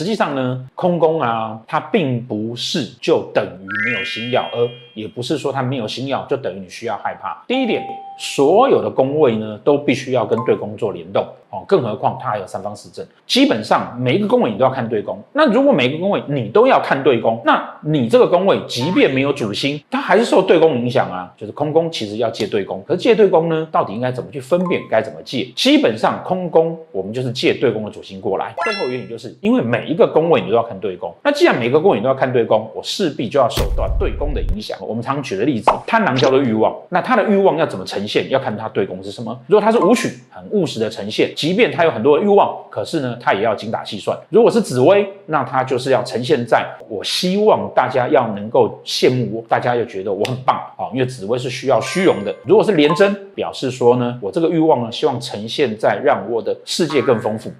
实际上呢，空宫啊，它并不是就等于没有星曜，而也不是说它没有星曜就等于你需要害怕。第一点，所有的宫位呢，都必须要跟对宫做联动哦，更何况它还有三方四正，基本上每一个宫位你都要看对宫。那如果每一个宫位你都要看对宫，那你这个宫位即便没有主星，它还是受对宫影响啊。就是空宫其实要借对宫，可是借对宫呢，到底应该怎么去分辨？该怎么借？基本上空宫我们就是借对宫的主星过来。背后原因就是因为每一个宫位你都要看对宫，那既然每个宫位你都要看对宫，我势必就要受到对宫的影响。我们常举的例子，贪狼叫做欲望，那他的欲望要怎么呈现？要看他对宫是什么。如果他是武曲，很务实的呈现，即便他有很多的欲望，可是呢，他也要精打细算。如果是紫薇，那他就是要呈现在我希望大家要能够羡慕我，大家又觉得我很棒啊，因为紫薇是需要虚荣的。如果是廉贞，表示说呢，我这个欲望呢，希望呈现在让我的世界更丰富。